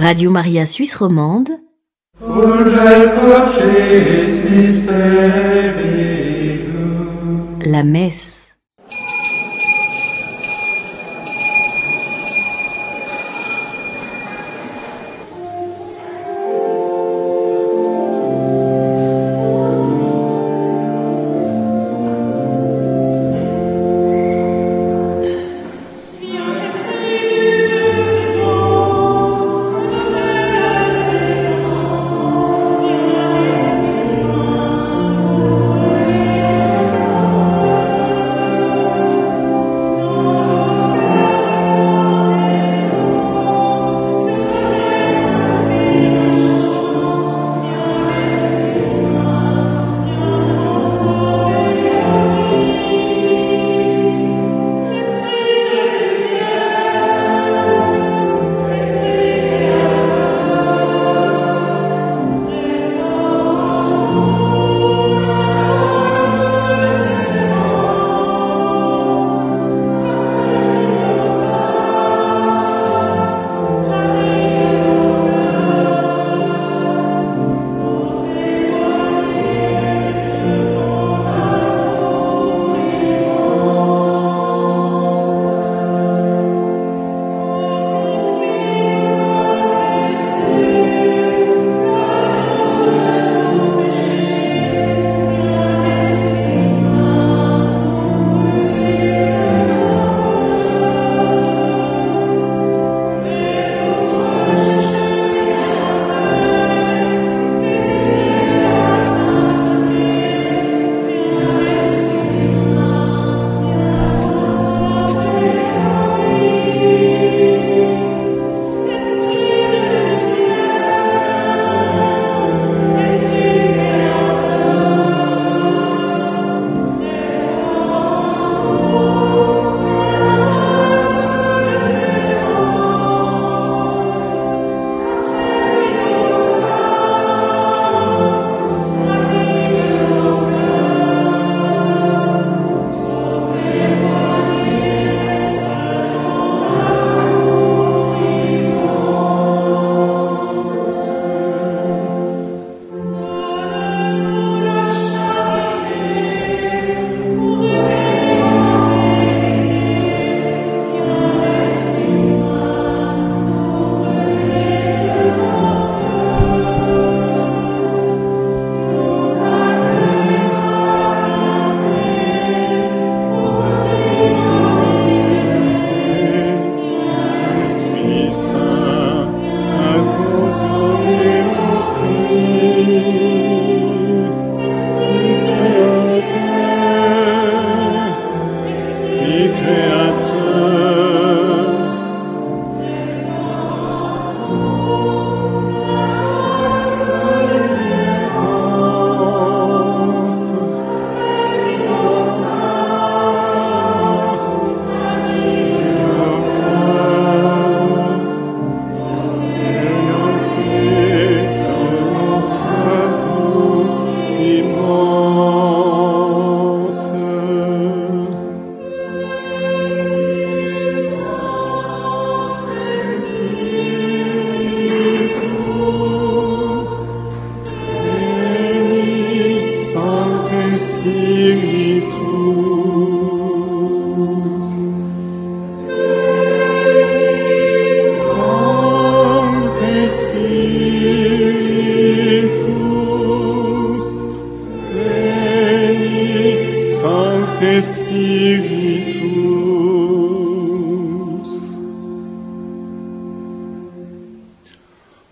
Radio Maria Suisse Romande. La messe.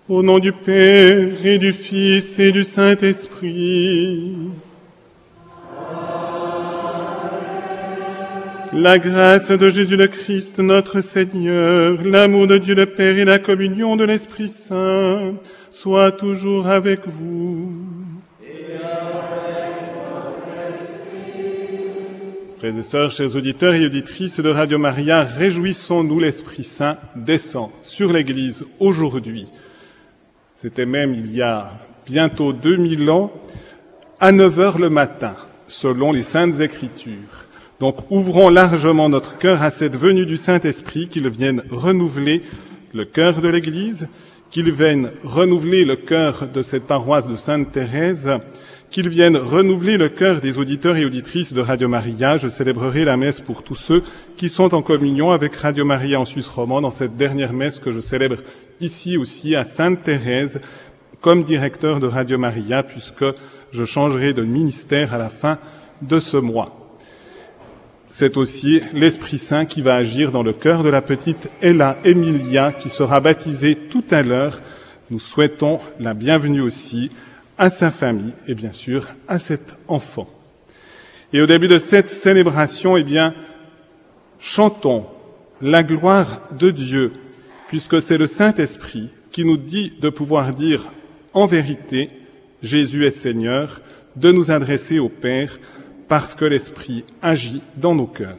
Au nom du Père et du Fils et du Saint-Esprit. La grâce de Jésus le Christ, notre Seigneur, l'amour de Dieu le Père et la communion de l'Esprit Saint soient toujours avec vous. Frères et sœurs, chers auditeurs et auditrices de Radio Maria, réjouissons-nous, l'Esprit Saint descend sur l'Église aujourd'hui. C'était même il y a bientôt 2000 ans, à 9 heures le matin, selon les Saintes Écritures. Donc ouvrons largement notre cœur à cette venue du Saint-Esprit qu'il vienne renouveler le cœur de l'Église, qu'il vienne renouveler le cœur de cette paroisse de Sainte-Thérèse, qu'il vienne renouveler le cœur des auditeurs et auditrices de Radio Maria. Je célébrerai la messe pour tous ceux qui sont en communion avec Radio Maria en Suisse romande dans cette dernière messe que je célèbre ici aussi à Sainte-Thérèse comme directeur de Radio Maria puisque je changerai de ministère à la fin de ce mois. C'est aussi l'Esprit Saint qui va agir dans le cœur de la petite Ella Emilia qui sera baptisée tout à l'heure. Nous souhaitons la bienvenue aussi à sa famille et bien sûr à cet enfant. Et au début de cette célébration, eh bien, chantons la gloire de Dieu, puisque c'est le Saint-Esprit qui nous dit de pouvoir dire en vérité, Jésus est Seigneur, de nous adresser au Père, parce que l'Esprit agit dans nos cœurs.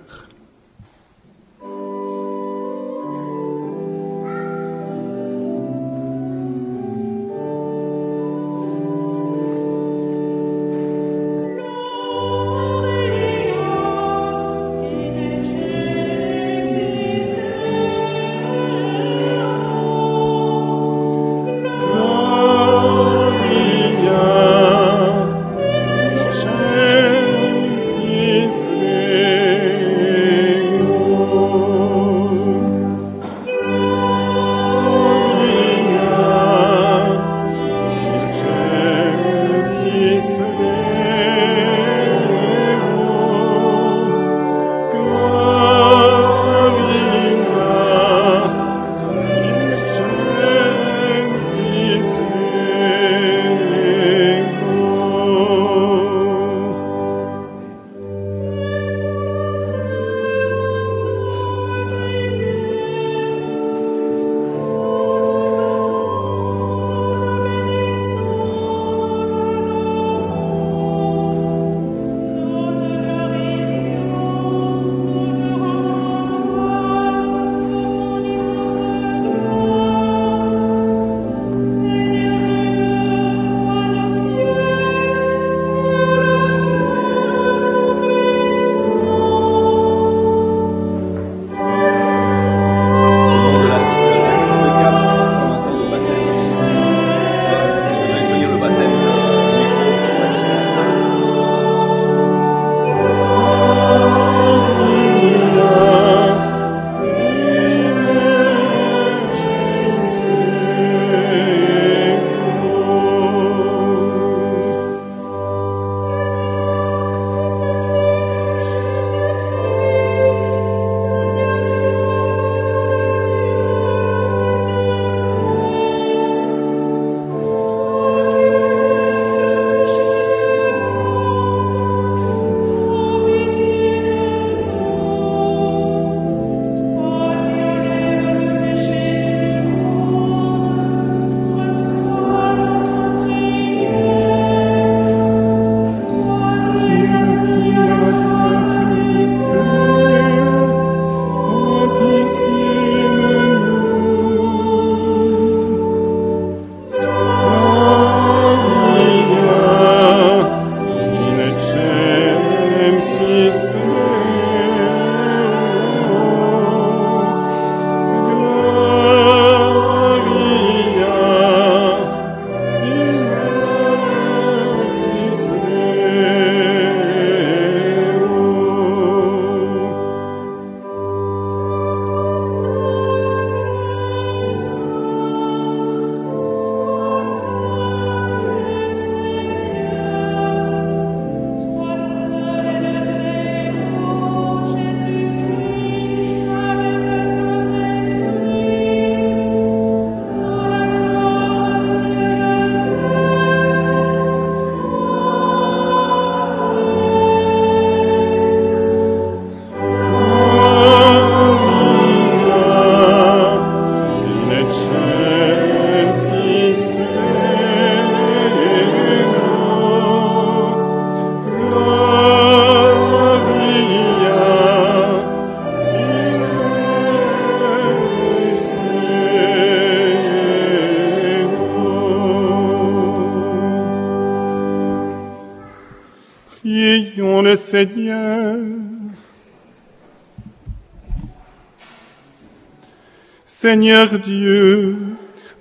Seigneur Dieu,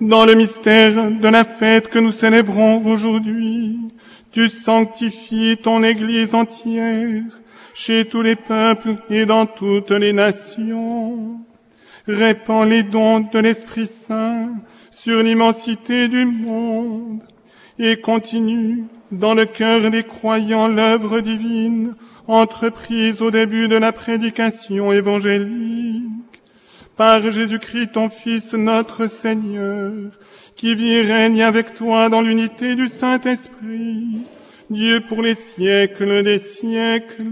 dans le mystère de la fête que nous célébrons aujourd'hui, tu sanctifies ton Église entière chez tous les peuples et dans toutes les nations. Répands les dons de l'Esprit Saint sur l'immensité du monde et continue dans le cœur des croyants l'œuvre divine entreprise au début de la prédication évangélique. Par Jésus-Christ, ton Fils, notre Seigneur, qui vit et règne avec toi dans l'unité du Saint-Esprit, Dieu pour les siècles des siècles.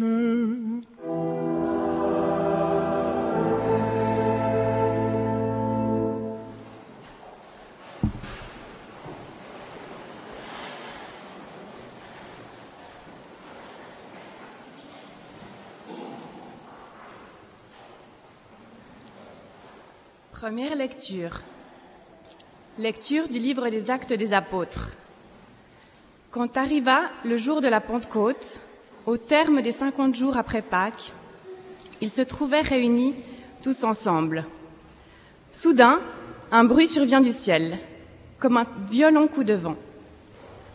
Première lecture. Lecture du livre des actes des apôtres. Quand arriva le jour de la Pentecôte, au terme des cinquante jours après Pâques, ils se trouvaient réunis tous ensemble. Soudain, un bruit survient du ciel, comme un violent coup de vent.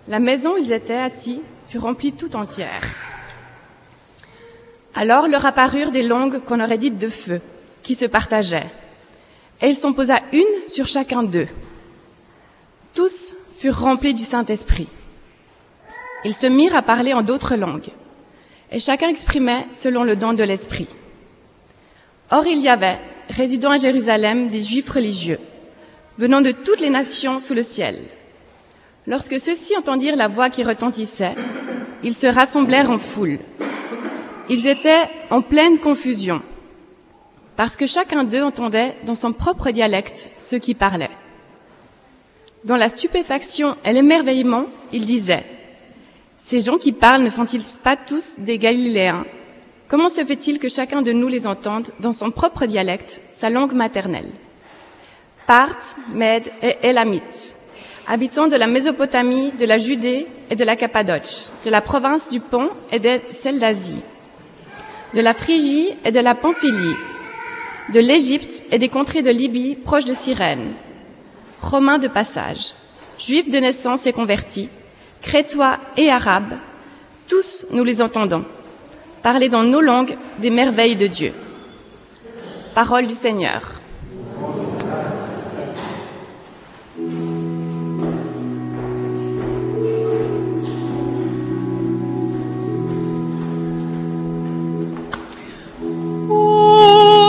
La maison où ils étaient assis fut remplie tout entière. Alors leur apparurent des langues qu'on aurait dites de feu, qui se partageaient et il s'en posa une sur chacun d'eux. Tous furent remplis du Saint-Esprit. Ils se mirent à parler en d'autres langues, et chacun exprimait selon le don de l'Esprit. Or il y avait, résidant à Jérusalem, des Juifs religieux, venant de toutes les nations sous le ciel. Lorsque ceux-ci entendirent la voix qui retentissait, ils se rassemblèrent en foule. Ils étaient en pleine confusion parce que chacun d'eux entendait dans son propre dialecte ceux qui parlaient. Dans la stupéfaction et l'émerveillement, il disait, Ces gens qui parlent ne sont-ils pas tous des Galiléens? Comment se fait-il que chacun de nous les entende dans son propre dialecte, sa langue maternelle? Parthes, Mèdes et Élamites, habitants de la Mésopotamie, de la Judée et de la Cappadoce, de la province du Pont et de celle d'Asie, de la Phrygie et de la Pamphylie, de l'Égypte et des contrées de Libye proches de Cyrène, romains de passage, juifs de naissance et convertis, crétois et arabes, tous nous les entendons, parler dans nos langues des merveilles de Dieu. Parole du Seigneur.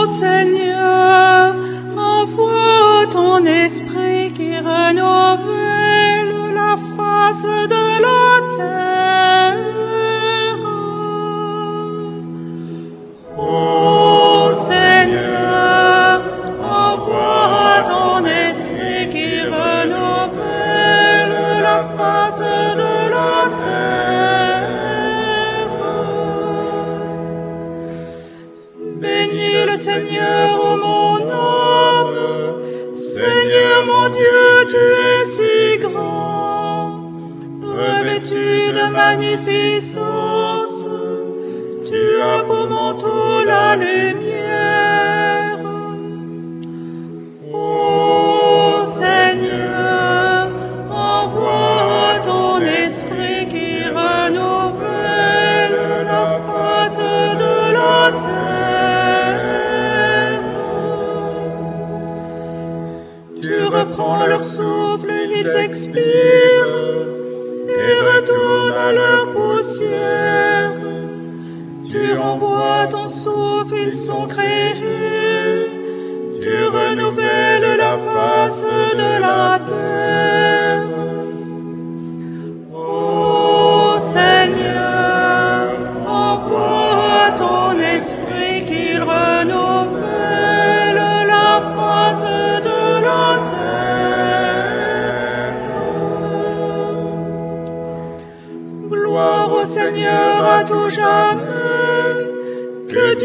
Seigneur, envoie ton esprit souffle, ils expirent et retournent à leur poussière. Tu envoies ton souffle, ils sont créés. Tu renouvelles la face de la terre.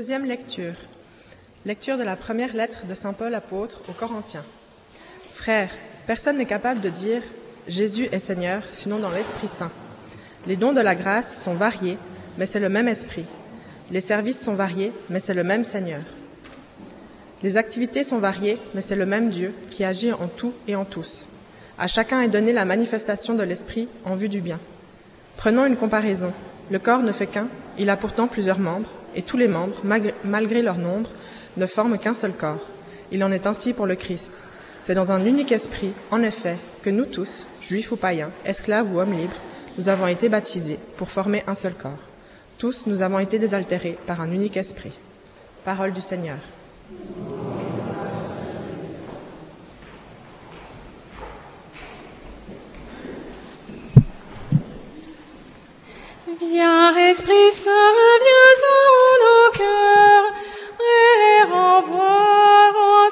Deuxième lecture. Lecture de la première lettre de Saint Paul apôtre aux Corinthiens. Frères, personne n'est capable de dire Jésus est Seigneur, sinon dans l'Esprit Saint. Les dons de la grâce sont variés, mais c'est le même Esprit. Les services sont variés, mais c'est le même Seigneur. Les activités sont variées, mais c'est le même Dieu qui agit en tout et en tous. À chacun est donnée la manifestation de l'Esprit en vue du bien. Prenons une comparaison. Le corps ne fait qu'un, il a pourtant plusieurs membres, et tous les membres, malgré leur nombre, ne forment qu'un seul corps. Il en est ainsi pour le Christ. C'est dans un unique esprit, en effet, que nous tous, juifs ou païens, esclaves ou hommes libres, nous avons été baptisés pour former un seul corps. Tous, nous avons été désaltérés par un unique esprit. Parole du Seigneur. Viens, Esprit Saint, viens en nos cœurs et renvoie en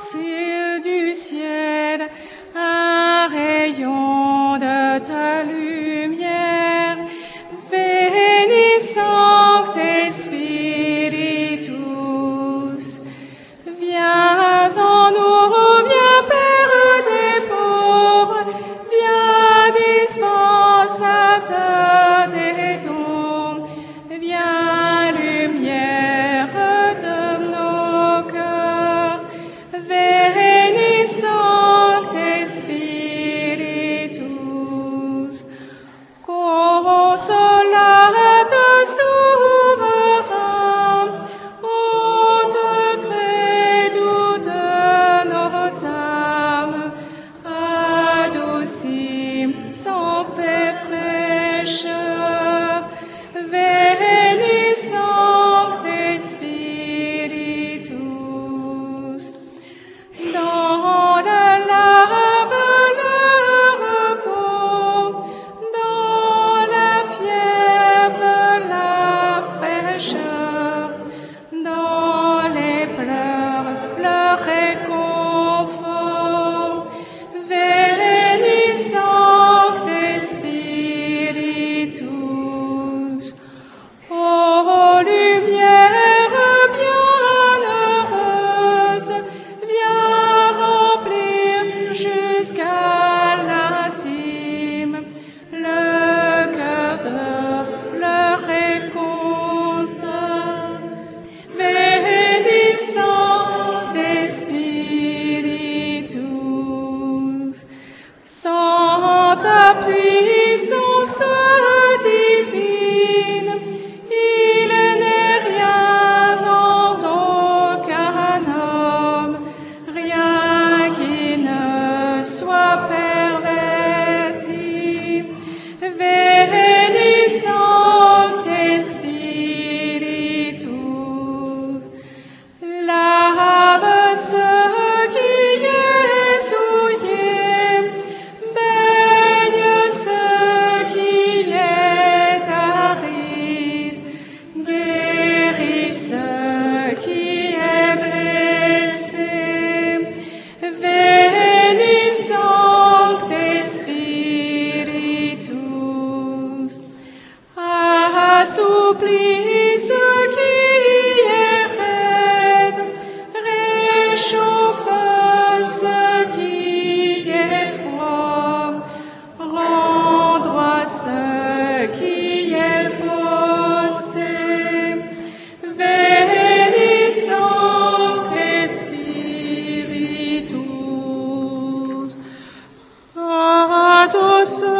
sans à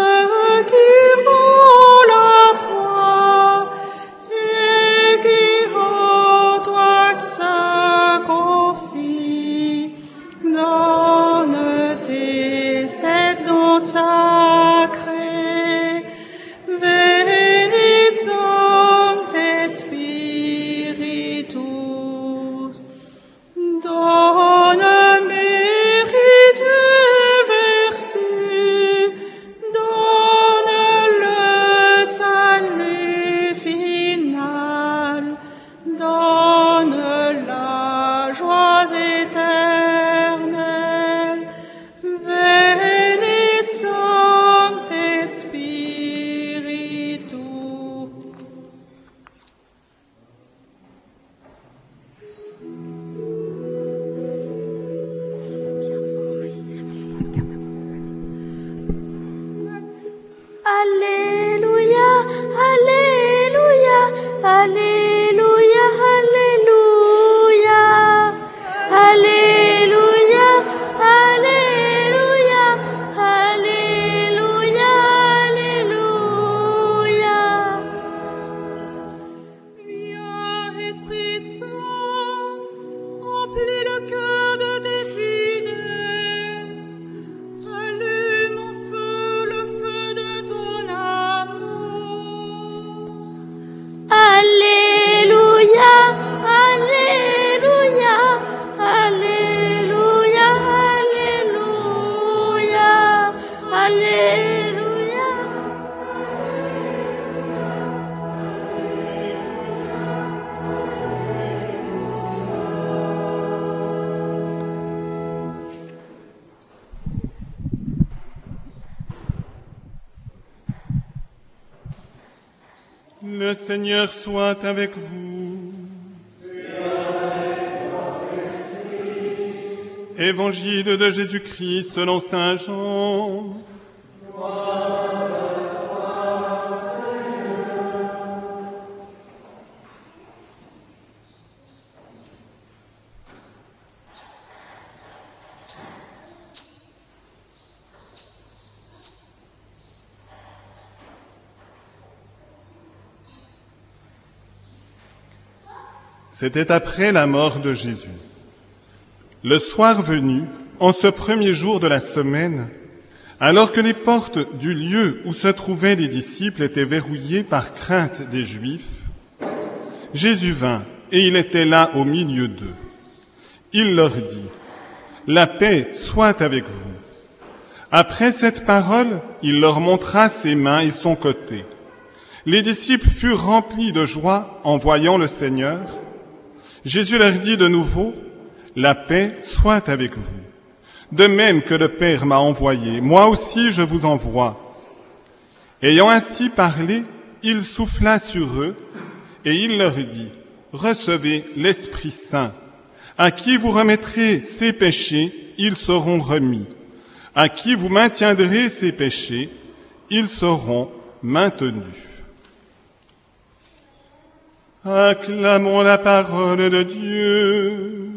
Seigneur soit avec vous. Évangile de Jésus-Christ selon Saint Jean. C'était après la mort de Jésus. Le soir venu, en ce premier jour de la semaine, alors que les portes du lieu où se trouvaient les disciples étaient verrouillées par crainte des Juifs, Jésus vint et il était là au milieu d'eux. Il leur dit, La paix soit avec vous. Après cette parole, il leur montra ses mains et son côté. Les disciples furent remplis de joie en voyant le Seigneur. Jésus leur dit de nouveau, La paix soit avec vous. De même que le Père m'a envoyé, moi aussi je vous envoie. Ayant ainsi parlé, il souffla sur eux et il leur dit, Recevez l'Esprit Saint. À qui vous remettrez ces péchés, ils seront remis. À qui vous maintiendrez ces péchés, ils seront maintenus. Acclamons la parole de Dieu.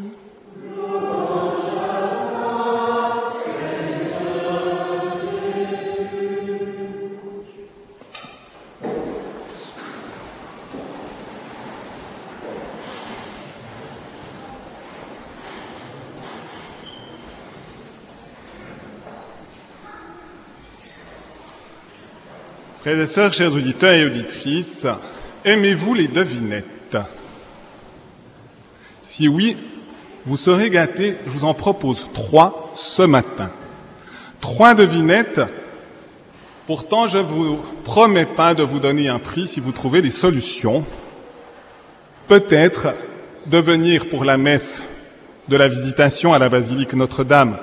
Frères et sœurs, chers auditeurs et auditrices, aimez-vous les devinettes? Si oui, vous serez gâtés. Je vous en propose trois ce matin. Trois devinettes. Pourtant, je ne vous promets pas de vous donner un prix si vous trouvez les solutions. Peut-être de venir pour la messe de la visitation à la basilique Notre-Dame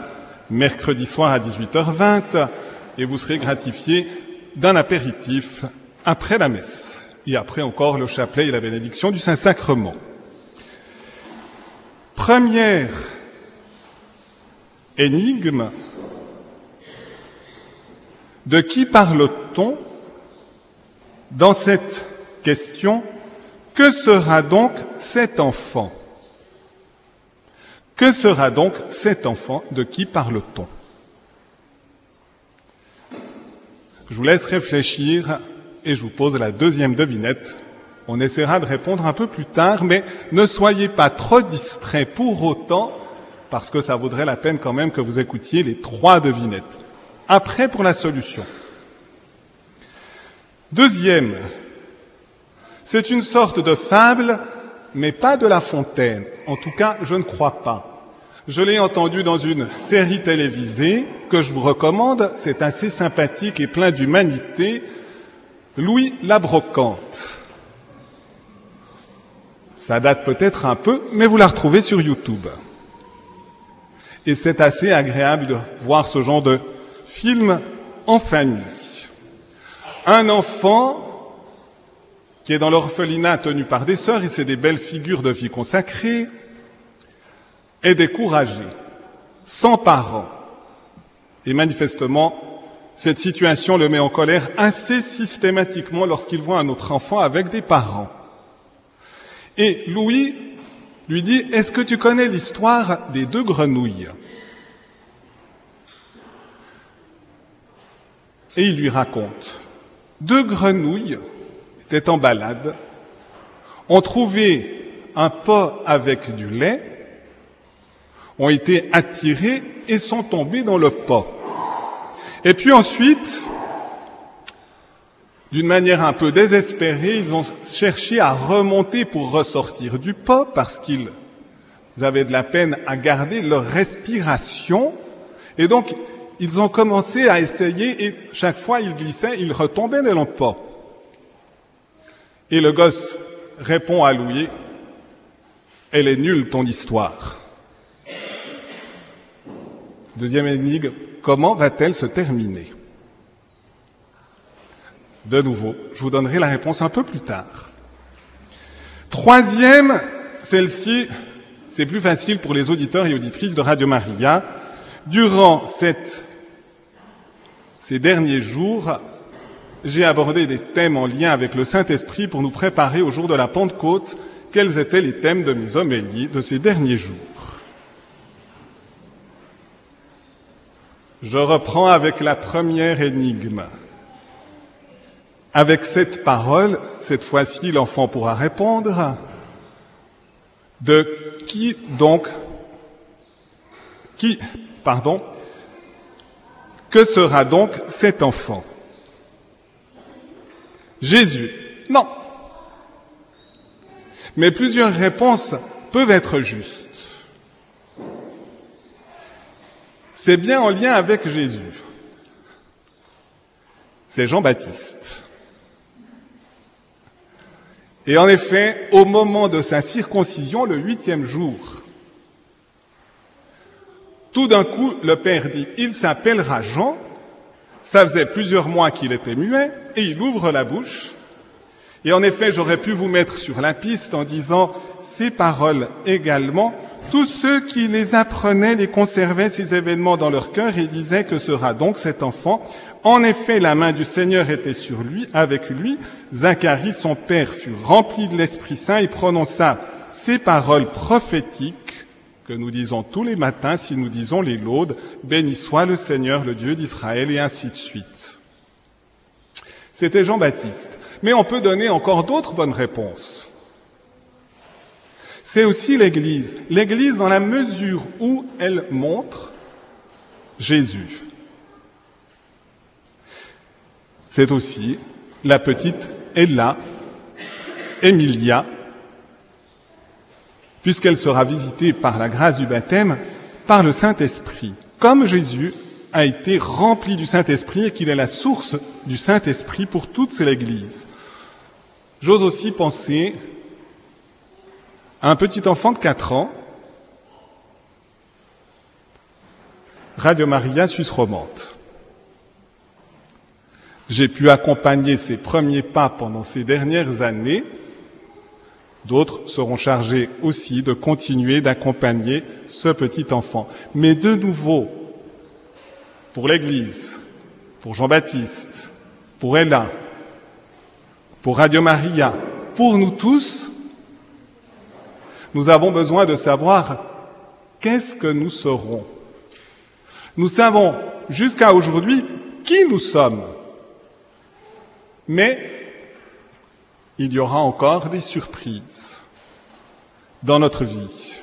mercredi soir à 18h20 et vous serez gratifié d'un apéritif après la messe et après encore le chapelet et la bénédiction du Saint-Sacrement. Première énigme, de qui parle-t-on dans cette question? Que sera donc cet enfant? Que sera donc cet enfant? De qui parle-t-on? Je vous laisse réfléchir et je vous pose la deuxième devinette. On essaiera de répondre un peu plus tard, mais ne soyez pas trop distraits pour autant, parce que ça vaudrait la peine quand même que vous écoutiez les trois devinettes. Après pour la solution. Deuxième, c'est une sorte de fable, mais pas de La Fontaine. En tout cas, je ne crois pas. Je l'ai entendu dans une série télévisée que je vous recommande. C'est assez sympathique et plein d'humanité. Louis la Brocante. Ça date peut-être un peu, mais vous la retrouvez sur YouTube. Et c'est assez agréable de voir ce genre de film en famille. Un enfant qui est dans l'orphelinat tenu par des sœurs, et c'est des belles figures de vie consacrée, est découragé, sans parents. Et manifestement, cette situation le met en colère assez systématiquement lorsqu'il voit un autre enfant avec des parents. Et Louis lui dit, est-ce que tu connais l'histoire des deux grenouilles? Et il lui raconte, deux grenouilles étaient en balade, ont trouvé un pot avec du lait, ont été attirés et sont tombés dans le pot. Et puis ensuite, d'une manière un peu désespérée, ils ont cherché à remonter pour ressortir du pot parce qu'ils avaient de la peine à garder leur respiration. Et donc, ils ont commencé à essayer et chaque fois ils glissaient, ils retombaient dans le pot. Et le gosse répond à Louis, elle est nulle ton histoire. Deuxième énigme, comment va-t-elle se terminer? De nouveau, je vous donnerai la réponse un peu plus tard. Troisième, celle-ci, c'est plus facile pour les auditeurs et auditrices de Radio Maria. Durant ces derniers jours, j'ai abordé des thèmes en lien avec le Saint-Esprit pour nous préparer au jour de la Pentecôte. Quels étaient les thèmes de mes homélies de ces derniers jours? Je reprends avec la première énigme. Avec cette parole, cette fois-ci, l'enfant pourra répondre de qui donc, qui, pardon, que sera donc cet enfant? Jésus. Non. Mais plusieurs réponses peuvent être justes. C'est bien en lien avec Jésus. C'est Jean-Baptiste. Et en effet, au moment de sa circoncision, le huitième jour, tout d'un coup, le Père dit, il s'appellera Jean, ça faisait plusieurs mois qu'il était muet, et il ouvre la bouche. Et en effet, j'aurais pu vous mettre sur la piste en disant ces paroles également. Tous ceux qui les apprenaient les conservaient ces événements dans leur cœur et disaient que sera donc cet enfant. En effet, la main du Seigneur était sur lui, avec lui. Zacharie, son père, fut rempli de l'Esprit Saint et prononça ces paroles prophétiques que nous disons tous les matins si nous disons les laudes, béni soit le Seigneur, le Dieu d'Israël, et ainsi de suite. C'était Jean-Baptiste. Mais on peut donner encore d'autres bonnes réponses. C'est aussi l'Église. L'Église dans la mesure où elle montre Jésus. C'est aussi la petite Ella, Emilia, puisqu'elle sera visitée par la grâce du baptême par le Saint-Esprit, comme Jésus a été rempli du Saint-Esprit et qu'il est la source du Saint-Esprit pour toute l'Église. J'ose aussi penser un petit enfant de 4 ans, Radio Maria Suisse romande. J'ai pu accompagner ses premiers pas pendant ces dernières années D'autres seront chargés aussi de continuer d'accompagner ce petit enfant. Mais de nouveau, pour l'Église, pour Jean-Baptiste, pour Ella, pour Radio Maria, pour nous tous, nous avons besoin de savoir qu'est-ce que nous serons. Nous savons jusqu'à aujourd'hui qui nous sommes, mais il y aura encore des surprises dans notre vie.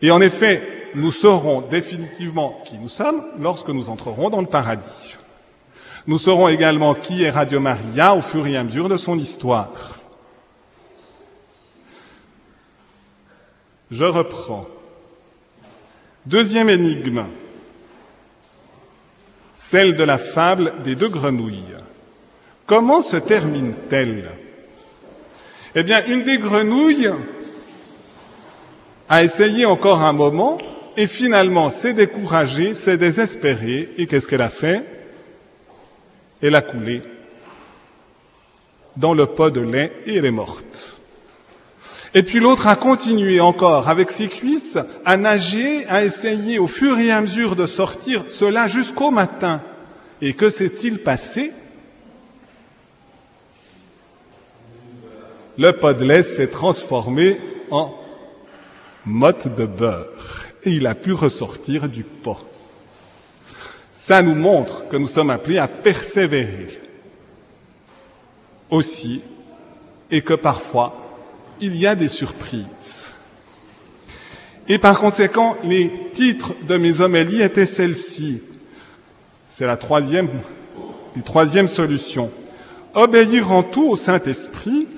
Et en effet, nous saurons définitivement qui nous sommes lorsque nous entrerons dans le paradis. Nous saurons également qui est Radio Maria au fur et à mesure de son histoire. Je reprends. Deuxième énigme, celle de la fable des deux grenouilles. Comment se termine-t-elle? Eh bien, une des grenouilles a essayé encore un moment et finalement s'est découragée, s'est désespérée et qu'est-ce qu'elle a fait? Elle a coulé dans le pot de lait et elle est morte. Et puis l'autre a continué encore avec ses cuisses à nager, à essayer au fur et à mesure de sortir cela jusqu'au matin. Et que s'est-il passé? Le pot de lait s'est transformé en motte de beurre et il a pu ressortir du pot. Ça nous montre que nous sommes appelés à persévérer aussi et que parfois il y a des surprises. Et par conséquent, les titres de mes homélies étaient celles-ci. C'est la troisième, la troisième solution. Obéir en tout au Saint-Esprit,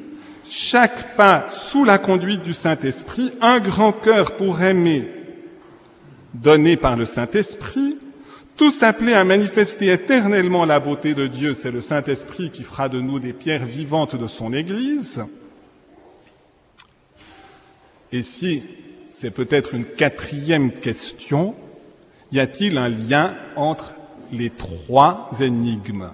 chaque pas sous la conduite du Saint-Esprit, un grand cœur pour aimer, donné par le Saint-Esprit, tous appelés à manifester éternellement la beauté de Dieu, c'est le Saint-Esprit qui fera de nous des pierres vivantes de son Église. Et si c'est peut-être une quatrième question, y a-t-il un lien entre les trois énigmes?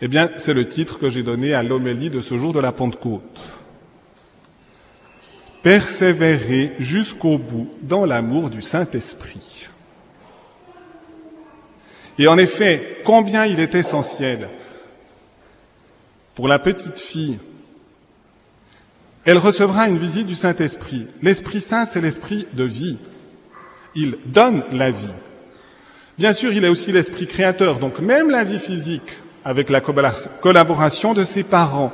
Eh bien, c'est le titre que j'ai donné à l'homélie de ce jour de la Pentecôte. Persévérer jusqu'au bout dans l'amour du Saint-Esprit. Et en effet, combien il est essentiel pour la petite fille. Elle recevra une visite du Saint-Esprit. L'Esprit Saint, c'est l'esprit de vie. Il donne la vie. Bien sûr, il est aussi l'esprit créateur, donc même la vie physique, avec la collaboration de ses parents,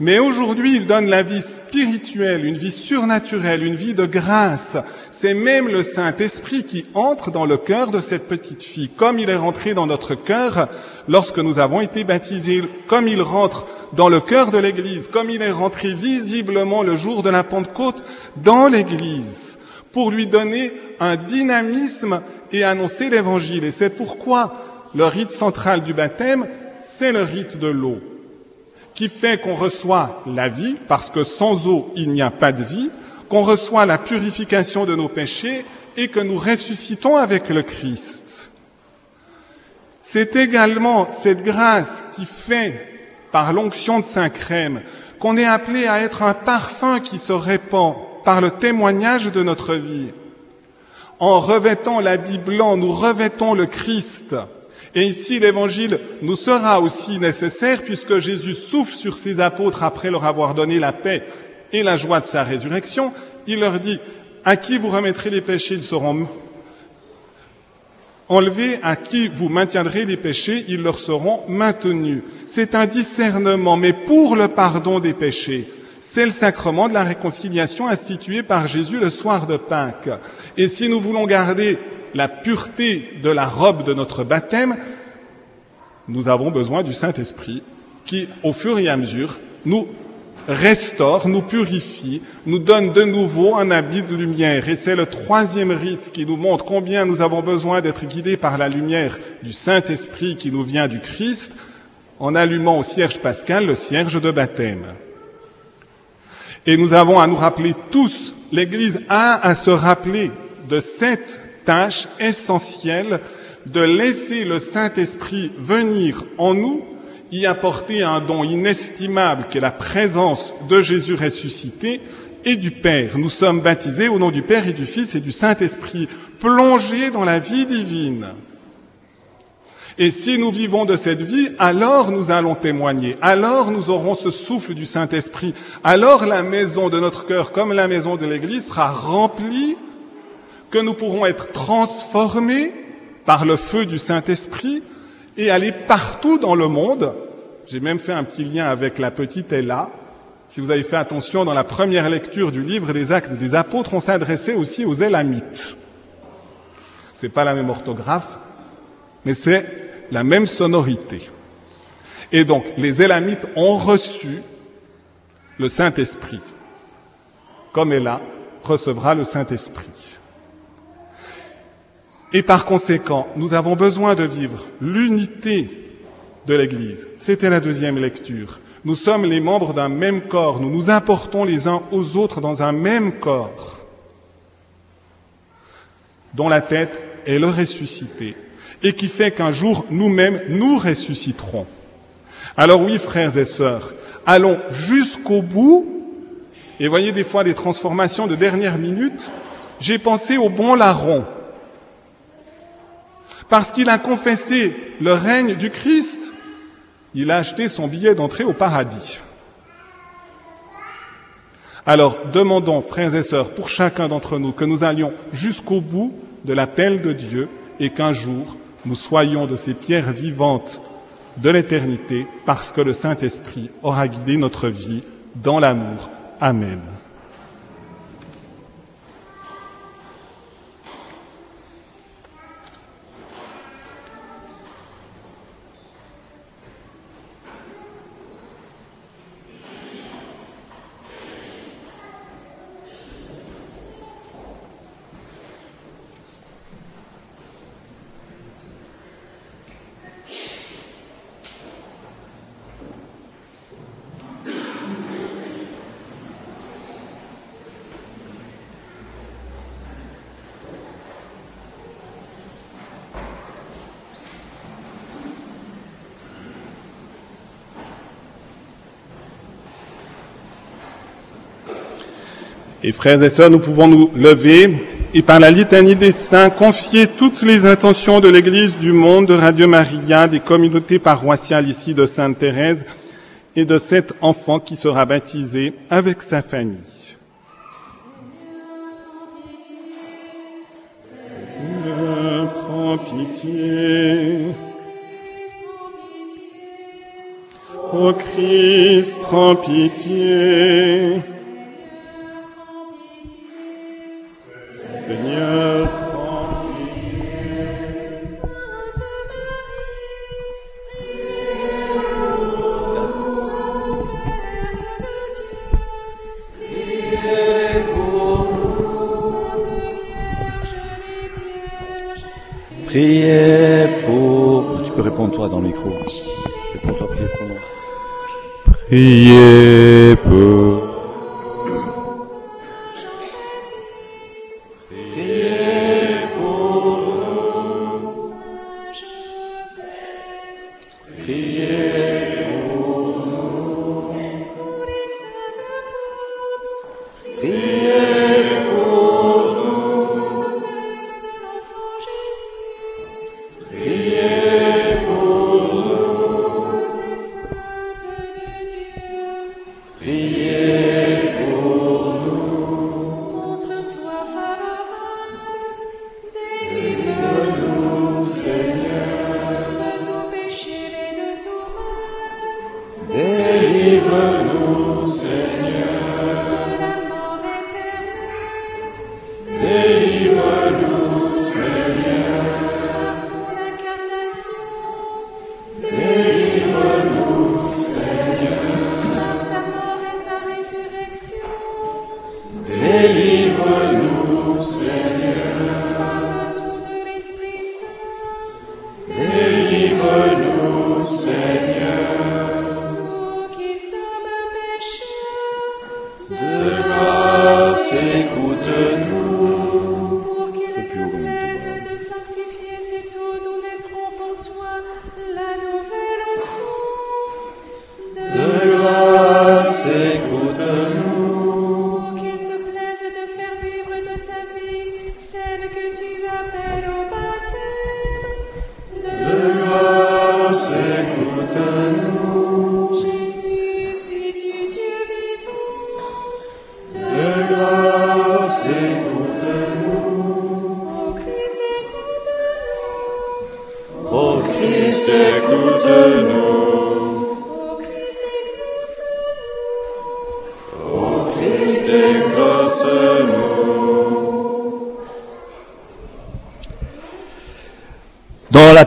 mais aujourd'hui, il donne la vie spirituelle, une vie surnaturelle, une vie de grâce. C'est même le Saint-Esprit qui entre dans le cœur de cette petite fille, comme il est rentré dans notre cœur lorsque nous avons été baptisés, comme il rentre dans le cœur de l'Église, comme il est rentré visiblement le jour de la Pentecôte dans l'Église, pour lui donner un dynamisme et annoncer l'Évangile. Et c'est pourquoi le rite central du baptême, c'est le rite de l'eau qui fait qu'on reçoit la vie, parce que sans eau, il n'y a pas de vie, qu'on reçoit la purification de nos péchés et que nous ressuscitons avec le Christ. C'est également cette grâce qui fait, par l'onction de Saint-Crème, qu'on est appelé à être un parfum qui se répand par le témoignage de notre vie. En revêtant l'habit blanc, nous revêtons le Christ. Et ici, l'évangile nous sera aussi nécessaire puisque Jésus souffle sur ses apôtres après leur avoir donné la paix et la joie de sa résurrection. Il leur dit, à qui vous remettrez les péchés, ils seront enlevés, à qui vous maintiendrez les péchés, ils leur seront maintenus. C'est un discernement, mais pour le pardon des péchés. C'est le sacrement de la réconciliation institué par Jésus le soir de Pâques. Et si nous voulons garder la pureté de la robe de notre baptême, nous avons besoin du Saint-Esprit qui, au fur et à mesure, nous restaure, nous purifie, nous donne de nouveau un habit de lumière. Et c'est le troisième rite qui nous montre combien nous avons besoin d'être guidés par la lumière du Saint-Esprit qui nous vient du Christ en allumant au cierge pascal le cierge de baptême. Et nous avons à nous rappeler tous, l'Église a à se rappeler de cette tâche essentielle de laisser le Saint-Esprit venir en nous, y apporter un don inestimable qui est la présence de Jésus ressuscité et du Père. Nous sommes baptisés au nom du Père et du Fils et du Saint-Esprit, plongés dans la vie divine. Et si nous vivons de cette vie, alors nous allons témoigner, alors nous aurons ce souffle du Saint-Esprit, alors la maison de notre cœur, comme la maison de l'Église, sera remplie que nous pourrons être transformés par le feu du Saint-Esprit et aller partout dans le monde. J'ai même fait un petit lien avec la petite Ella. Si vous avez fait attention, dans la première lecture du livre des Actes des Apôtres, on s'adressait aussi aux Élamites. C'est pas la même orthographe, mais c'est la même sonorité. Et donc, les Élamites ont reçu le Saint-Esprit, comme Ella recevra le Saint-Esprit. Et par conséquent, nous avons besoin de vivre l'unité de l'Église. C'était la deuxième lecture. Nous sommes les membres d'un même corps. Nous nous apportons les uns aux autres dans un même corps, dont la tête est le ressuscité, et qui fait qu'un jour, nous-mêmes, nous ressusciterons. Alors oui, frères et sœurs, allons jusqu'au bout, et voyez des fois des transformations de dernière minute. J'ai pensé au bon larron parce qu'il a confessé le règne du Christ, il a acheté son billet d'entrée au paradis. Alors demandons, frères et sœurs, pour chacun d'entre nous, que nous allions jusqu'au bout de l'appel de Dieu et qu'un jour nous soyons de ces pierres vivantes de l'éternité parce que le Saint-Esprit aura guidé notre vie dans l'amour. Amen. Et frères et sœurs, nous pouvons nous lever et par la litanie des saints confier toutes les intentions de l'Église du monde, de Radio Maria, des communautés paroissiales ici de Sainte-Thérèse et de cet enfant qui sera baptisé avec sa famille. Pitié. Ô Christ, prends pitié. Toi dans le micro. Pour. Priez pour.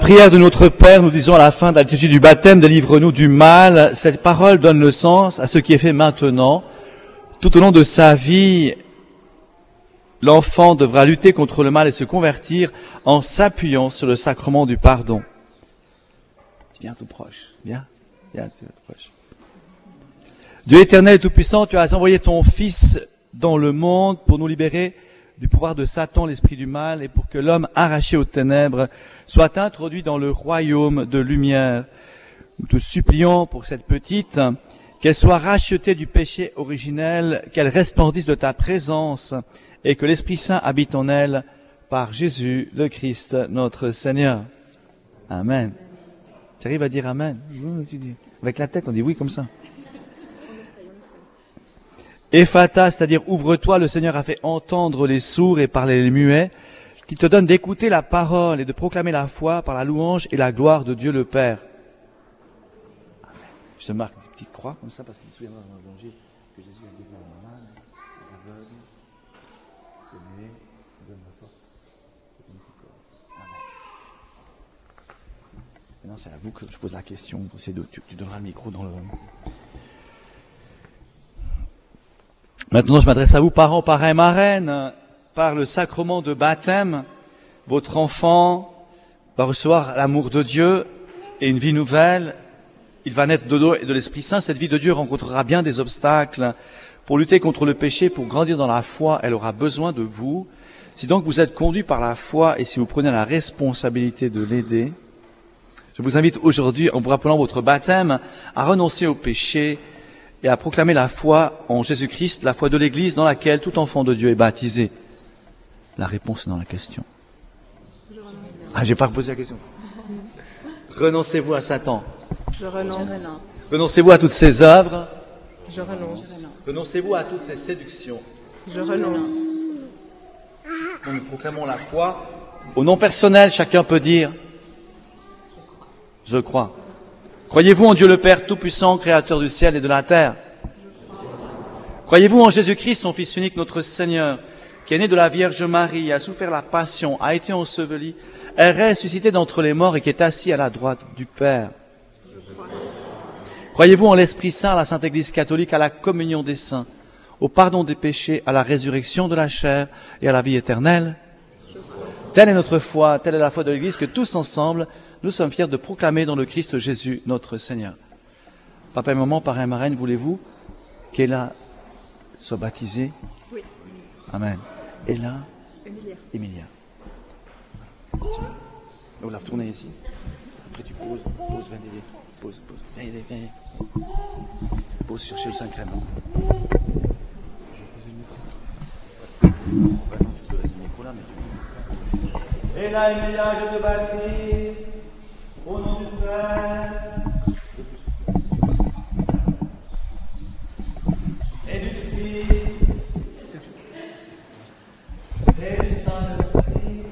Prière de notre Père, nous disons à la fin de la liturgie du baptême, délivre-nous du mal. Cette parole donne le sens à ce qui est fait maintenant. Tout au long de sa vie, l'enfant devra lutter contre le mal et se convertir en s'appuyant sur le sacrement du pardon. Viens tout proche. Viens. Viens tout proche. Dieu éternel et tout-puissant, tu as envoyé ton Fils dans le monde pour nous libérer du pouvoir de Satan, l'esprit du mal, et pour que l'homme arraché aux ténèbres soit introduit dans le royaume de lumière. Nous te supplions pour cette petite, qu'elle soit rachetée du péché originel, qu'elle resplendisse de ta présence, et que l'Esprit Saint habite en elle par Jésus le Christ, notre Seigneur. Amen. Tu arrives à dire Amen? Avec la tête, on dit oui comme ça. Ephata, c'est-à-dire ouvre-toi, le Seigneur a fait entendre les sourds et parler les muets, qui te donne d'écouter la parole et de proclamer la foi par la louange et la gloire de Dieu le Père. Je te marque des petites croix comme ça parce qu'il se souviendra dans l'évangile que Jésus a guéri les malades, les aveugles, les muets, donne la force. C'est un petit corps. Amen. Maintenant, c'est à vous que je pose la question. Tu donneras le micro dans le. Maintenant, je m'adresse à vous, parents, parrains, marraines. Par le sacrement de baptême, votre enfant va recevoir l'amour de Dieu et une vie nouvelle. Il va naître de de l'Esprit Saint. Cette vie de Dieu rencontrera bien des obstacles. Pour lutter contre le péché, pour grandir dans la foi, elle aura besoin de vous. Si donc vous êtes conduit par la foi et si vous prenez la responsabilité de l'aider, je vous invite aujourd'hui, en vous rappelant votre baptême, à renoncer au péché et à proclamer la foi en Jésus-Christ, la foi de l'Église dans laquelle tout enfant de Dieu est baptisé La réponse est dans la question. Ah, j'ai pas posé la question. Renoncez-vous à Satan. Je renonce. Renoncez-vous à toutes ses œuvres. Je renonce. Renoncez-vous à toutes ses séductions. Je renonce. Nous, nous proclamons la foi. Au nom personnel, chacun peut dire Je crois. Croyez-vous en Dieu le Père Tout-Puissant, Créateur du ciel et de la terre? Croyez-vous en Jésus-Christ, son Fils unique, notre Seigneur, qui est né de la Vierge Marie, a souffert la passion, a été enseveli, est ressuscité d'entre les morts et qui est assis à la droite du Père? Croyez-vous en l'Esprit Saint, à la Sainte Église catholique, à la communion des saints, au pardon des péchés, à la résurrection de la chair et à la vie éternelle? Telle est notre foi, telle est la foi de l'Église que tous ensemble, nous sommes fiers de proclamer dans le Christ Jésus, notre Seigneur. Papa et maman, parrain et marraine, voulez-vous qu'Ella soit baptisée Oui. Amen. Ella Emilia. Emilia. On la retourner ici. Après tu poses, pose, viens d'aider. Pose, pose. Viens aider, viens aider. Pose, vais poser le micro. Non, tu te laisses le micro là, mais tu... Et là, Emilia, je te baptise. Au nom du Père. Et du Fils. Et du Saint-Esprit.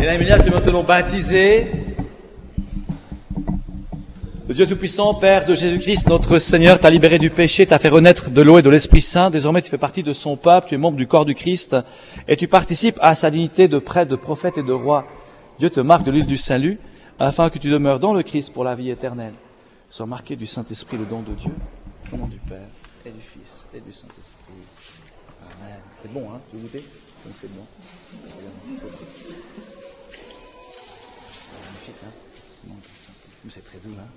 Et là, Emilia, tu es maintenant baptisé. Le Dieu Tout-Puissant, Père de Jésus-Christ, notre Seigneur, t'a libéré du péché, t'a fait renaître de l'eau et de l'Esprit Saint. Désormais, tu fais partie de son peuple, tu es membre du corps du Christ et tu participes à sa dignité de prêtre, de prophète et de roi. Dieu te marque de l'île du salut afin que tu demeures dans le Christ pour la vie éternelle. Sois marqué du Saint-Esprit, le don de Dieu, au nom du Père et du Fils et du Saint-Esprit. Amen. C'est bon, hein goûtez? Donc c'est bon. Magnifique, hein? C'est très doux, hein?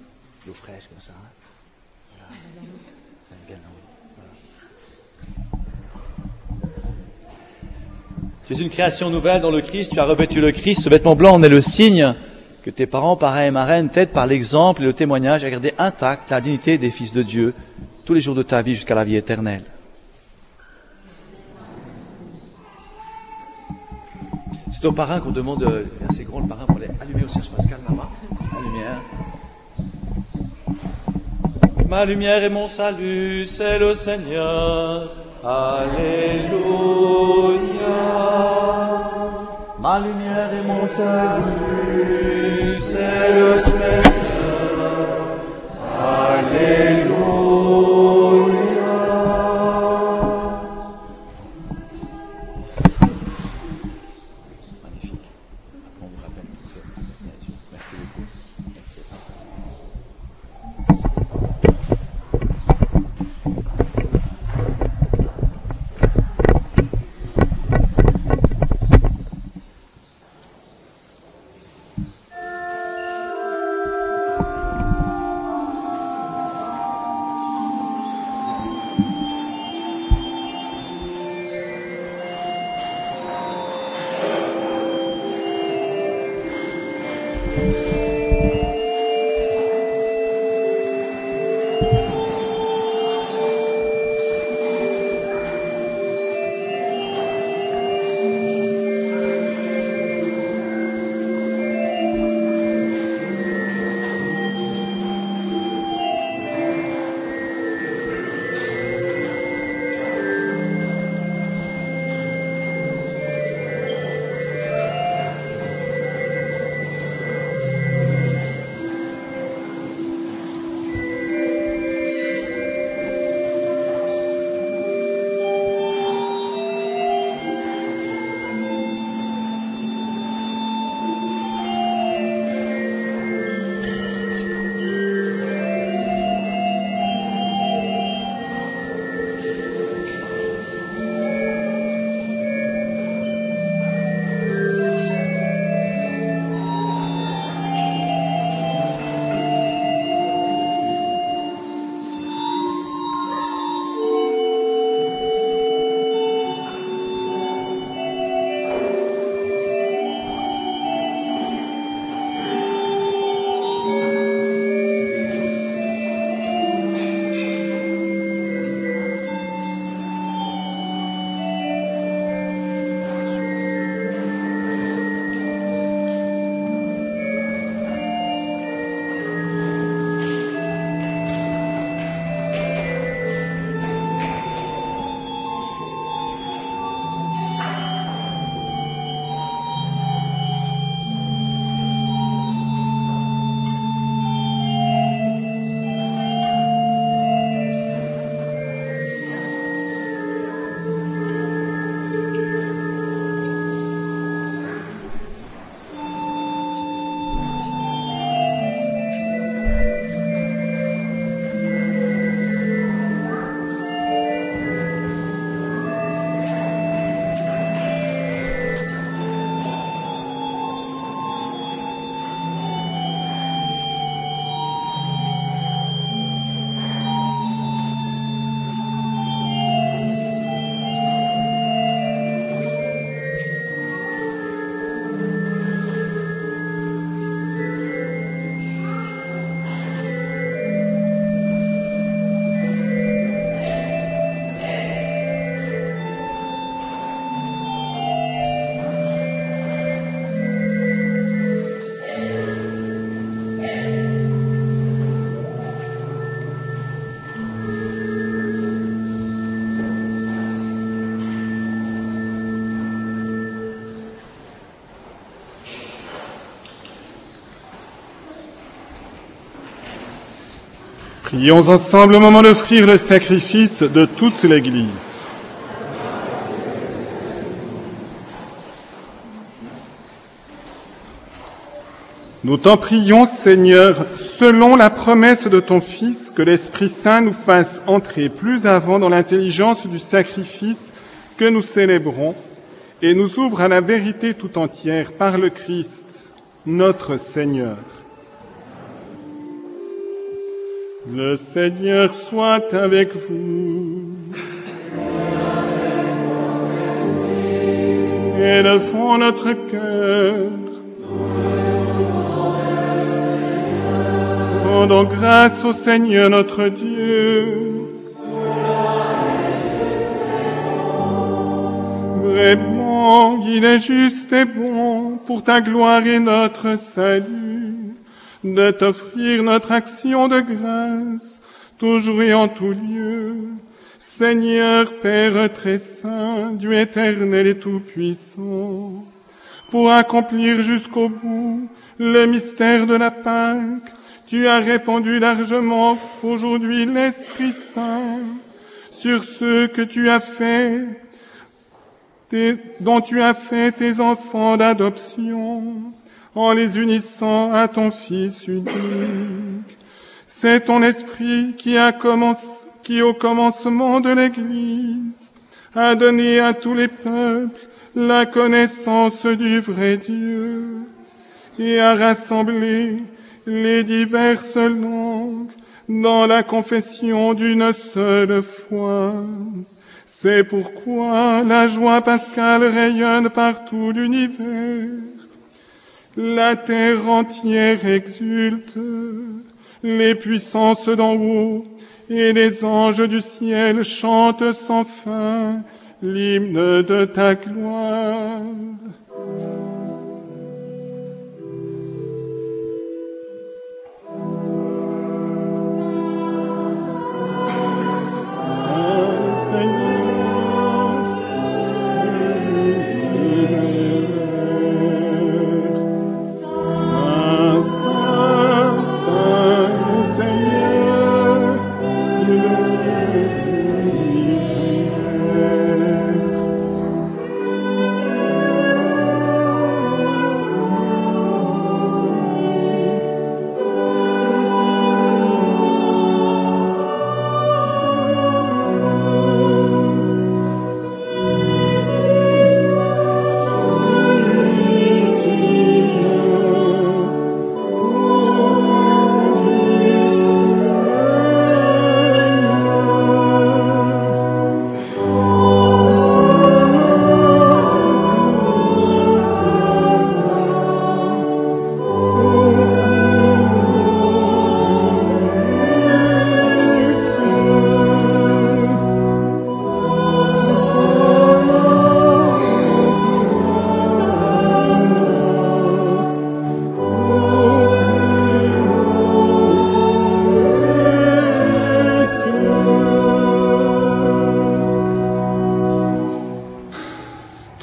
L'eau fraîche comme ça. hein hein. Tu es une création nouvelle dans le Christ, tu as revêtu le Christ, ce vêtement blanc en est le signe que tes parents, parrains et marraines t'aident par l'exemple et le témoignage à garder intacte la dignité des fils de Dieu tous les jours de ta vie jusqu'à la vie éternelle. C'est aux parrains qu'on demande, euh, c'est grand le parrain pour aller allumer au Serge Pascal là-bas, la lumière. Ma lumière et mon salut, c'est le Seigneur. Alléluia. Ma lumière et mon salut, c'est le Seigneur. Alléluia. Prions ensemble au moment d'offrir le sacrifice de toute l'Église. Nous t'en prions, Seigneur, selon la promesse de ton Fils, que l'Esprit Saint nous fasse entrer plus avant dans l'intelligence du sacrifice que nous célébrons et nous ouvre à la vérité tout entière par le Christ, notre Seigneur. Le Seigneur soit avec vous. Élevons notre cœur. Rendons grâce au Seigneur notre Dieu. Vraiment, il est juste et bon pour ta gloire et notre salut de t'offrir notre action de grâce, toujours et en tout lieu. Seigneur Père très saint, Dieu éternel et tout-puissant, pour accomplir jusqu'au bout le mystère de la Pâque, tu as répandu largement aujourd'hui l'Esprit Saint sur ceux que tu as fait, dont tu as fait tes enfants d'adoption, en les unissant à ton Fils unique. C'est ton Esprit qui a commencé, qui au commencement de l'Église a donné à tous les peuples la connaissance du vrai Dieu et a rassemblé les diverses langues dans la confession d'une seule foi. C'est pourquoi la joie pascale rayonne par tout l'univers. La terre entière exulte, les puissances d'en haut et les anges du ciel chantent sans fin l'hymne de ta gloire.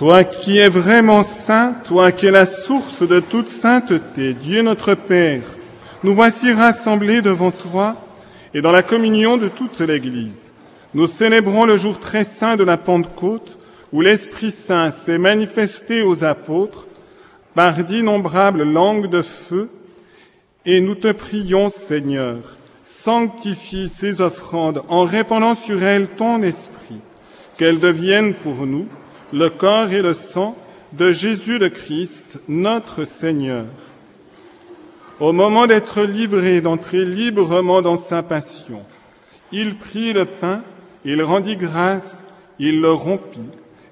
Toi qui es vraiment saint, toi qui es la source de toute sainteté, Dieu notre Père, nous voici rassemblés devant toi et dans la communion de toute l'Église. Nous célébrons le jour très saint de la Pentecôte où l'Esprit Saint s'est manifesté aux apôtres par d'innombrables langues de feu et nous te prions, Seigneur, sanctifie ces offrandes en répandant sur elles ton esprit, qu'elles deviennent pour nous le corps et le sang de Jésus le Christ, notre Seigneur. Au moment d'être livré, d'entrer librement dans sa passion, il prit le pain, il rendit grâce, il le rompit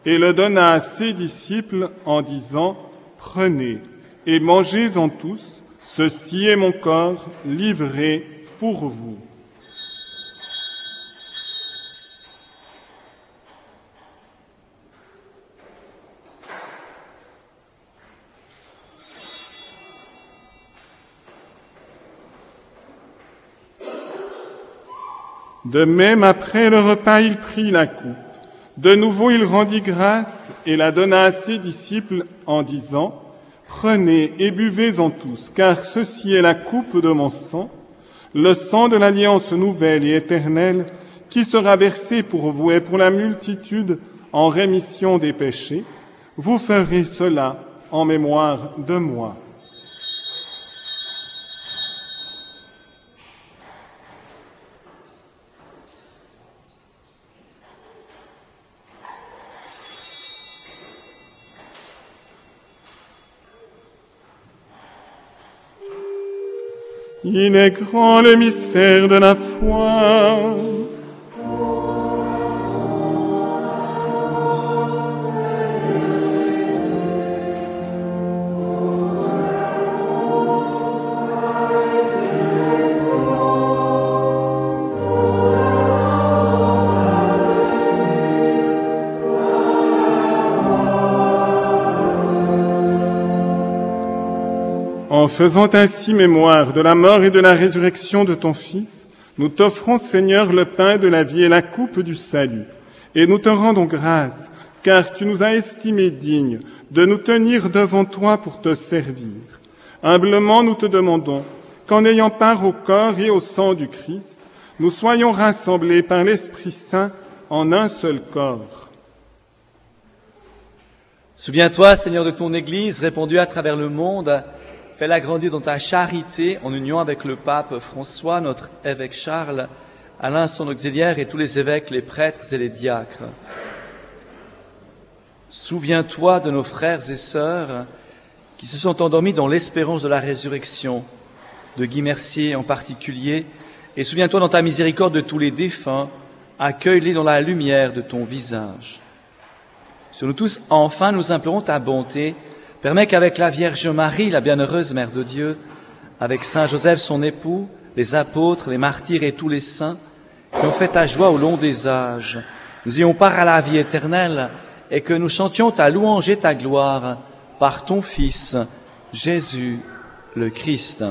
et le donna à ses disciples en disant, Prenez et mangez-en tous, ceci est mon corps livré pour vous. De même, après le repas, il prit la coupe. De nouveau, il rendit grâce et la donna à ses disciples en disant, Prenez et buvez-en tous, car ceci est la coupe de mon sang, le sang de l'alliance nouvelle et éternelle qui sera versé pour vous et pour la multitude en rémission des péchés, vous ferez cela en mémoire de moi. Il est grand le mystère de la foi. En faisant ainsi mémoire de la mort et de la résurrection de ton Fils, nous t'offrons, Seigneur, le pain de la vie et la coupe du salut. Et nous te rendons grâce, car tu nous as estimés dignes de nous tenir devant toi pour te servir. Humblement, nous te demandons qu'en ayant part au corps et au sang du Christ, nous soyons rassemblés par l'Esprit Saint en un seul corps. Souviens-toi, Seigneur, de ton Église répandue à travers le monde. Fais-la grandir dans ta charité en union avec le pape François, notre évêque Charles, Alain son auxiliaire et tous les évêques, les prêtres et les diacres. Souviens-toi de nos frères et sœurs qui se sont endormis dans l'espérance de la résurrection, de Guy Mercier en particulier, et souviens-toi dans ta miséricorde de tous les défunts, accueille-les dans la lumière de ton visage. Sur nous tous, enfin, nous implorons ta bonté, permets qu'avec la Vierge Marie, la bienheureuse Mère de Dieu, avec Saint Joseph son époux, les apôtres, les martyrs et tous les saints qui ont fait ta joie au long des âges, nous ayons part à la vie éternelle et que nous chantions ta louange et ta gloire par ton Fils, Jésus le Christ.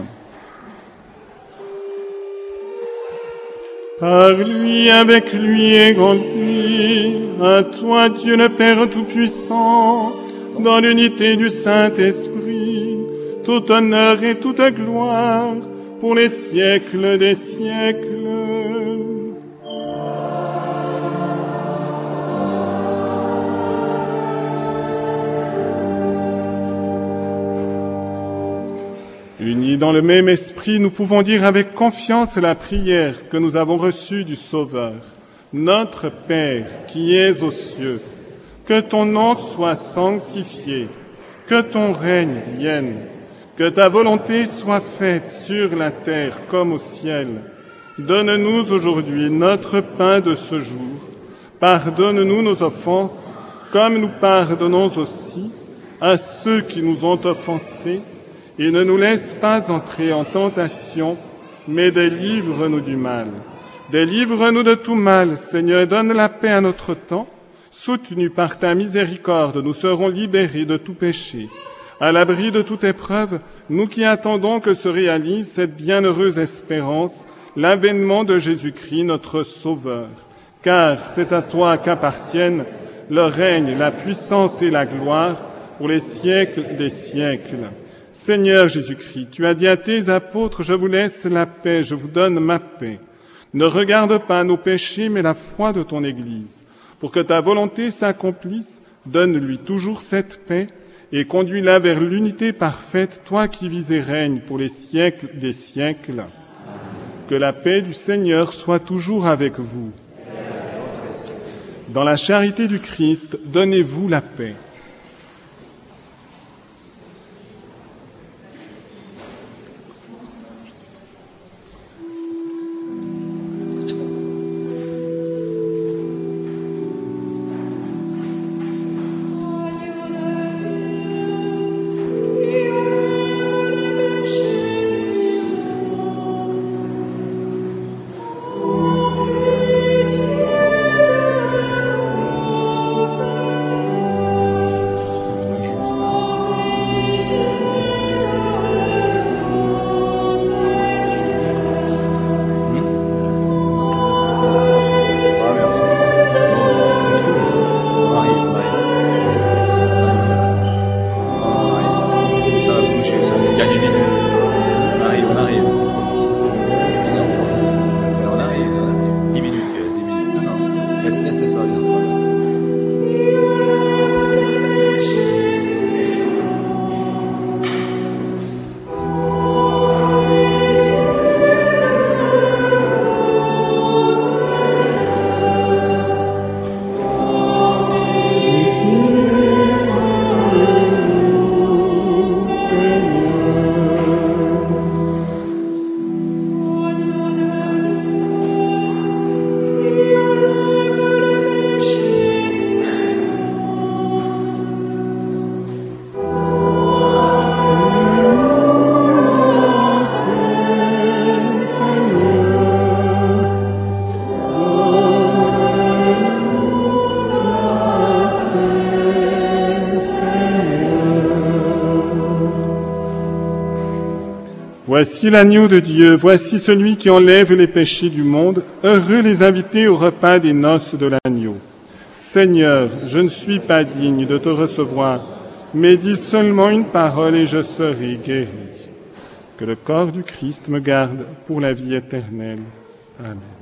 Par lui, avec lui et en lui, à toi Dieu le Père Tout-Puissant, dans l'unité du Saint-Esprit, tout honneur et toute gloire pour les siècles des siècles. Unis dans le même esprit, nous pouvons dire avec confiance la prière que nous avons reçue du Sauveur. Notre Père qui es aux cieux, que ton nom soit sanctifié, que ton règne vienne, que ta volonté soit faite sur la terre comme au ciel. Donne-nous aujourd'hui notre pain de ce jour. Pardonne-nous nos offenses, comme nous pardonnons aussi à ceux qui nous ont offensés, et ne nous laisse pas entrer en tentation, mais délivre-nous du mal. Délivre-nous de tout mal, Seigneur, donne la paix à notre temps. Soutenus par ta miséricorde, nous serons libérés de tout péché. À l'abri de toute épreuve, nous qui attendons que se réalise cette bienheureuse espérance, l'avènement de Jésus-Christ, notre Sauveur. Car c'est à toi qu'appartiennent le règne, la puissance et la gloire pour les siècles des siècles. Seigneur Jésus-Christ, tu as dit à tes apôtres, je vous laisse la paix, je vous donne ma paix. Ne regarde pas nos péchés, mais la foi de ton Église. Pour que ta volonté s'accomplisse, donne-lui toujours cette paix et conduis-la vers l'unité parfaite, toi qui vis et règnes pour les siècles des siècles. Que la paix du Seigneur soit toujours avec vous. Dans la charité du Christ, donnez-vous la paix. Voici l'agneau de Dieu, voici celui qui enlève les péchés du monde. Heureux les invités au repas des noces de l'agneau. Seigneur, je ne suis pas digne de te recevoir, mais dis seulement une parole et je serai guéri. Que le corps du Christ me garde pour la vie éternelle. Amen.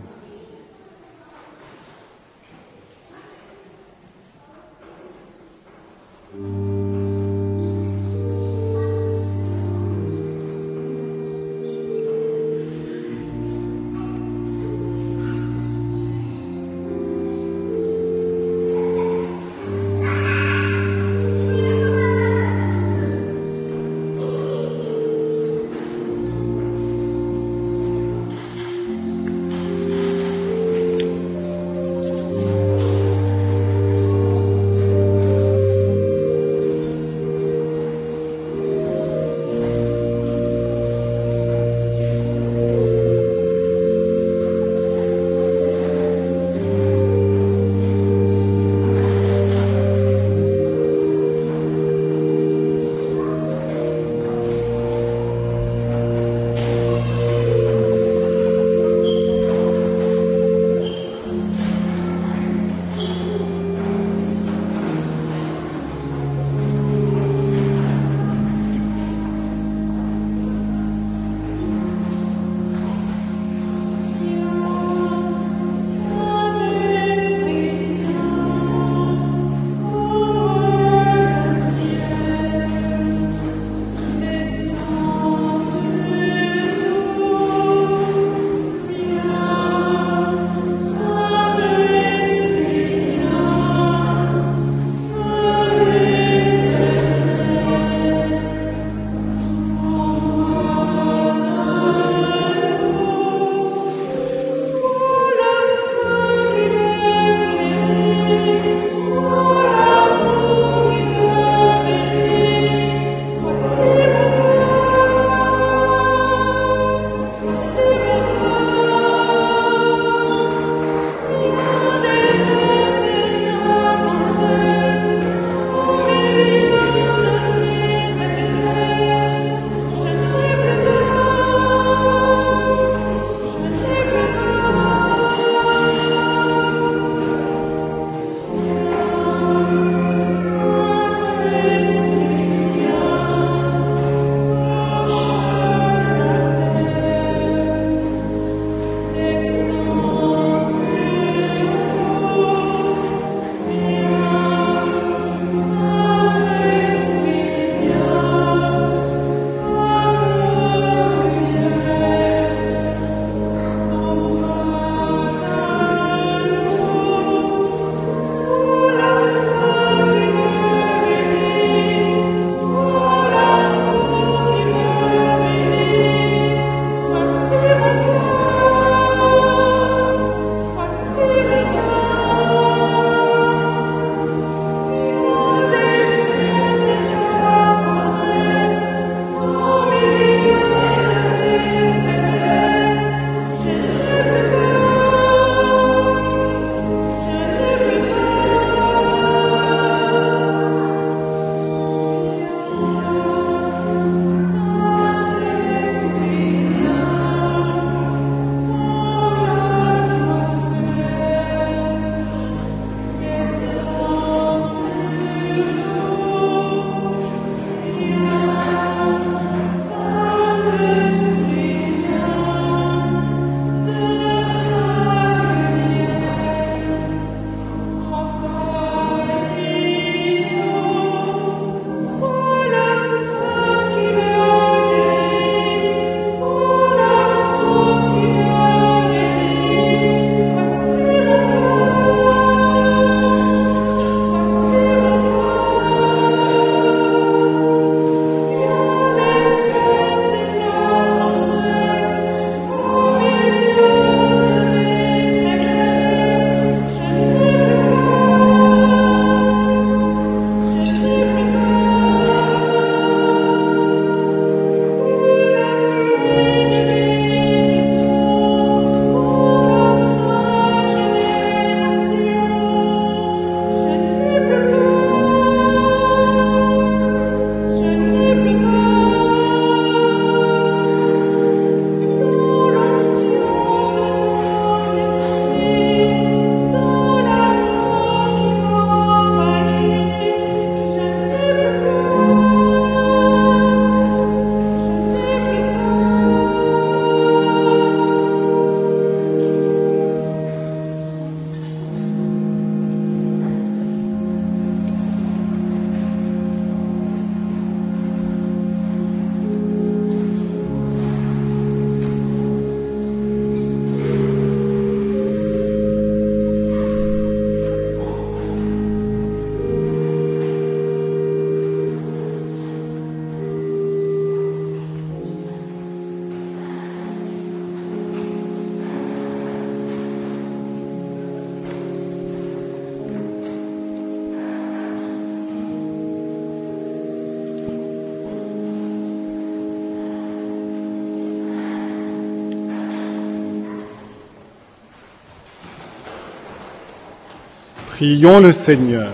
Prions le Seigneur.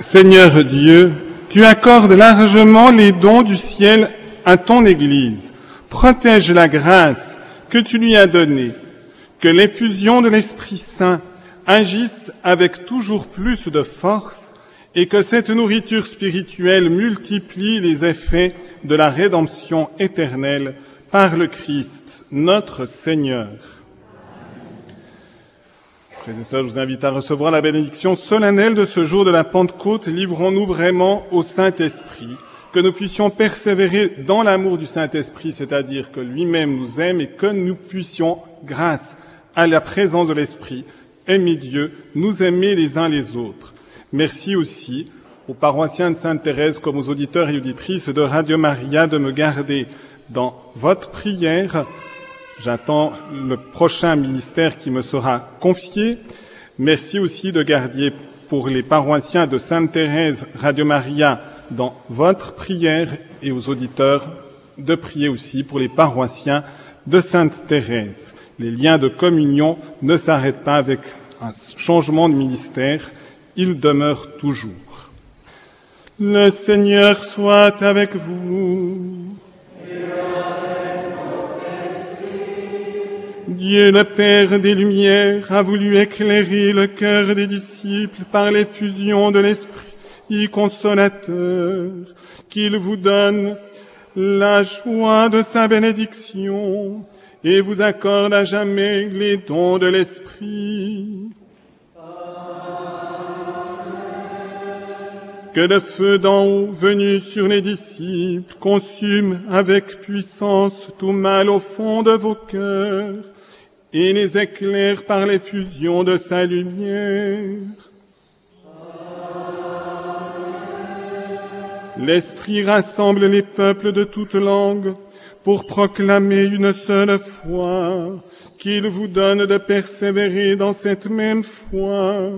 Seigneur Dieu, tu accordes largement les dons du ciel à ton Église. Protège la grâce que tu lui as donnée, que l'effusion de l'Esprit Saint agisse avec toujours plus de force et que cette nourriture spirituelle multiplie les effets de la rédemption éternelle par le Christ, notre Seigneur. Frères et sœurs, je vous invite à recevoir la bénédiction solennelle de ce jour de la Pentecôte. Livrons-nous vraiment au Saint-Esprit, que nous puissions persévérer dans l'amour du Saint-Esprit, c'est-à-dire que lui-même nous aime et que nous puissions, grâce à la présence de l'Esprit, aimer Dieu, nous aimer les uns les autres. Merci aussi aux paroissiens de Sainte-Thérèse comme aux auditeurs et auditrices de Radio Maria de me garder dans votre prière J'attends le prochain ministère qui me sera confié. Merci aussi de garder pour les paroissiens de Sainte-Thérèse Radio Maria dans votre prière et aux auditeurs de prier aussi pour les paroissiens de Sainte-Thérèse. Les liens de communion ne s'arrêtent pas avec un changement de ministère, ils demeurent toujours. Le Seigneur soit avec vous. Dieu le Père des Lumières a voulu éclairer le cœur des disciples par l'effusion de l'Esprit consolateur, qu'il vous donne la joie de sa bénédiction et vous accorde à jamais les dons de l'Esprit. Que le feu d'en haut venu sur les disciples consume avec puissance tout mal au fond de vos cœurs et les éclaire par l'effusion de sa lumière. L'Esprit rassemble les peuples de toutes langues pour proclamer une seule foi, qu'il vous donne de persévérer dans cette même foi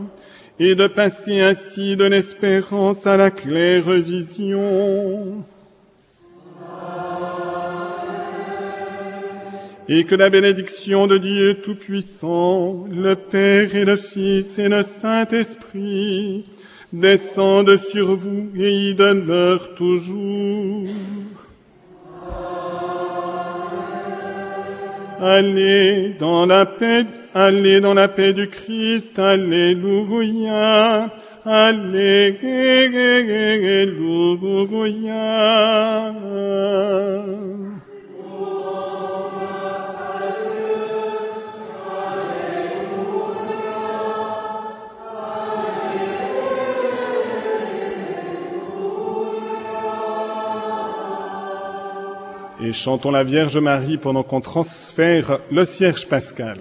et de passer ainsi de l'espérance à la claire vision. Et que la bénédiction de Dieu Tout-Puissant, le Père et le Fils et le Saint-Esprit descendent sur vous et y demeurent toujours. Allez dans la paix, allez dans la paix du Christ, Alléluia, Alléluia. Et chantons la Vierge Marie pendant qu'on transfère le cierge pascal.